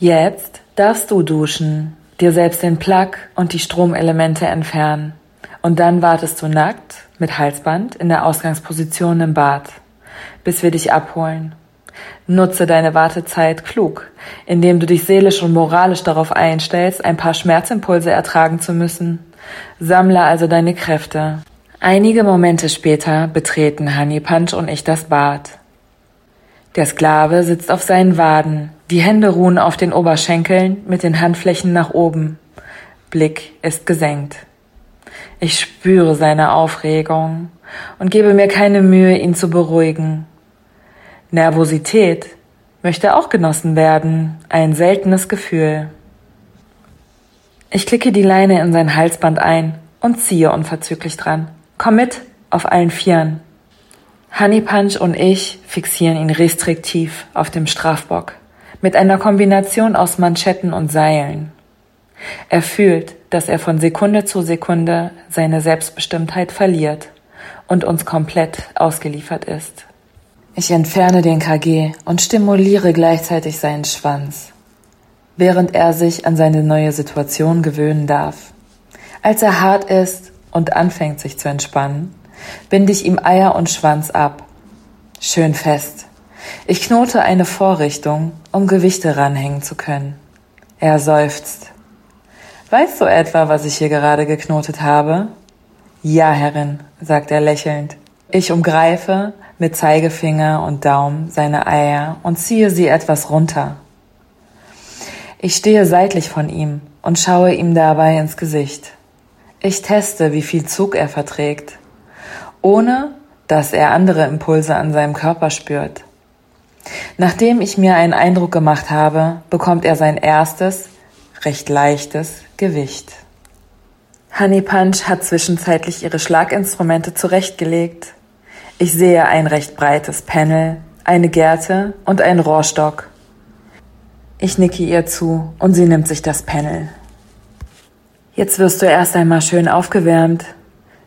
Jetzt darfst du duschen, dir selbst den Plug und die Stromelemente entfernen. Und dann wartest du nackt mit Halsband in der Ausgangsposition im Bad, bis wir dich abholen. Nutze deine Wartezeit klug, indem du dich seelisch und moralisch darauf einstellst, ein paar Schmerzimpulse ertragen zu müssen. Sammle also deine Kräfte. Einige Momente später betreten Honey Punch und ich das Bad. Der Sklave sitzt auf seinen Waden, die Hände ruhen auf den Oberschenkeln mit den Handflächen nach oben. Blick ist gesenkt. Ich spüre seine Aufregung und gebe mir keine Mühe, ihn zu beruhigen. Nervosität möchte auch genossen werden, ein seltenes Gefühl. Ich klicke die Leine in sein Halsband ein und ziehe unverzüglich dran. Komm mit, auf allen Vieren. Honey Punch und ich fixieren ihn restriktiv auf dem Strafbock mit einer Kombination aus Manschetten und Seilen. Er fühlt, dass er von Sekunde zu Sekunde seine Selbstbestimmtheit verliert und uns komplett ausgeliefert ist. Ich entferne den KG und stimuliere gleichzeitig seinen Schwanz, während er sich an seine neue Situation gewöhnen darf. Als er hart ist und anfängt sich zu entspannen, binde ich ihm Eier und Schwanz ab. Schön fest. Ich knote eine Vorrichtung, um Gewichte ranhängen zu können. Er seufzt. Weißt du etwa, was ich hier gerade geknotet habe? Ja, Herrin, sagt er lächelnd. Ich umgreife mit Zeigefinger und Daumen seine Eier und ziehe sie etwas runter. Ich stehe seitlich von ihm und schaue ihm dabei ins Gesicht. Ich teste, wie viel Zug er verträgt, ohne dass er andere Impulse an seinem Körper spürt. Nachdem ich mir einen Eindruck gemacht habe, bekommt er sein erstes, recht leichtes Gewicht. Honey Punch hat zwischenzeitlich ihre Schlaginstrumente zurechtgelegt. Ich sehe ein recht breites Panel, eine Gerte und einen Rohrstock. Ich nicke ihr zu und sie nimmt sich das Panel. Jetzt wirst du erst einmal schön aufgewärmt.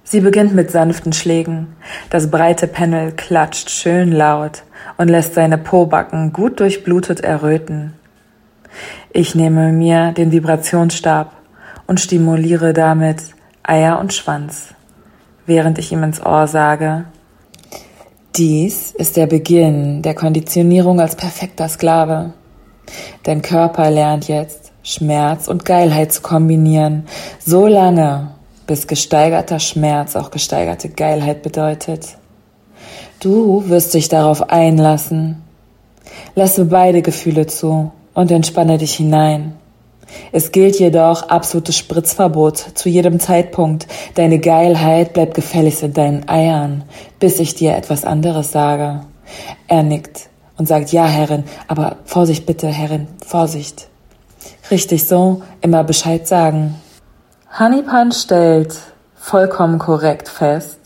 Sie beginnt mit sanften Schlägen. Das breite Panel klatscht schön laut und lässt seine Pobacken gut durchblutet erröten. Ich nehme mir den Vibrationsstab und stimuliere damit Eier und Schwanz, während ich ihm ins Ohr sage, dies ist der Beginn der Konditionierung als perfekter Sklave. Dein Körper lernt jetzt, Schmerz und Geilheit zu kombinieren, so lange, bis gesteigerter Schmerz auch gesteigerte Geilheit bedeutet. Du wirst dich darauf einlassen. Lasse beide Gefühle zu und entspanne dich hinein. Es gilt jedoch absolutes Spritzverbot zu jedem Zeitpunkt. Deine Geilheit bleibt gefälligst in deinen Eiern, bis ich dir etwas anderes sage. Er nickt und sagt, ja, Herrin, aber Vorsicht bitte, Herrin, Vorsicht. Richtig so, immer Bescheid sagen. Honeypan stellt vollkommen korrekt fest,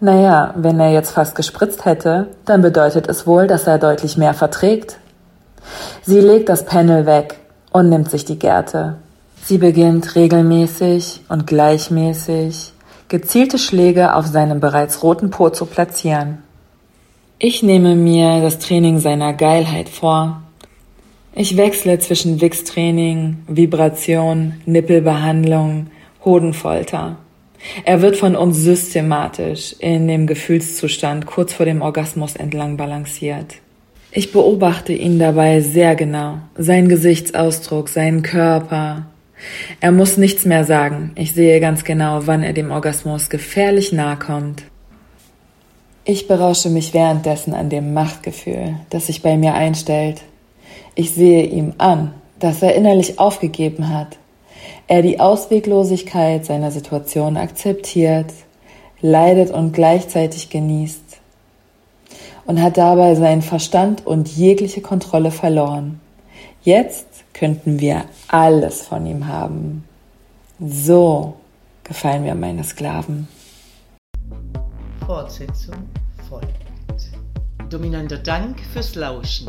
naja, wenn er jetzt fast gespritzt hätte, dann bedeutet es wohl, dass er deutlich mehr verträgt. Sie legt das Panel weg und nimmt sich die Gerte. Sie beginnt regelmäßig und gleichmäßig gezielte Schläge auf seinem bereits roten Po zu platzieren. Ich nehme mir das Training seiner Geilheit vor. Ich wechsle zwischen Wix-Training, Vibration, Nippelbehandlung, Hodenfolter. Er wird von uns systematisch in dem Gefühlszustand kurz vor dem Orgasmus entlang balanciert. Ich beobachte ihn dabei sehr genau, seinen Gesichtsausdruck, seinen Körper. Er muss nichts mehr sagen. Ich sehe ganz genau, wann er dem Orgasmus gefährlich nahe kommt. Ich berausche mich währenddessen an dem Machtgefühl, das sich bei mir einstellt. Ich sehe ihm an, dass er innerlich aufgegeben hat, er die Ausweglosigkeit seiner Situation akzeptiert, leidet und gleichzeitig genießt und hat dabei seinen Verstand und jegliche Kontrolle verloren. Jetzt könnten wir alles von ihm haben. So gefallen mir meine Sklaven. Fortsetzung folgt. Dominanter Dank fürs Lauschen.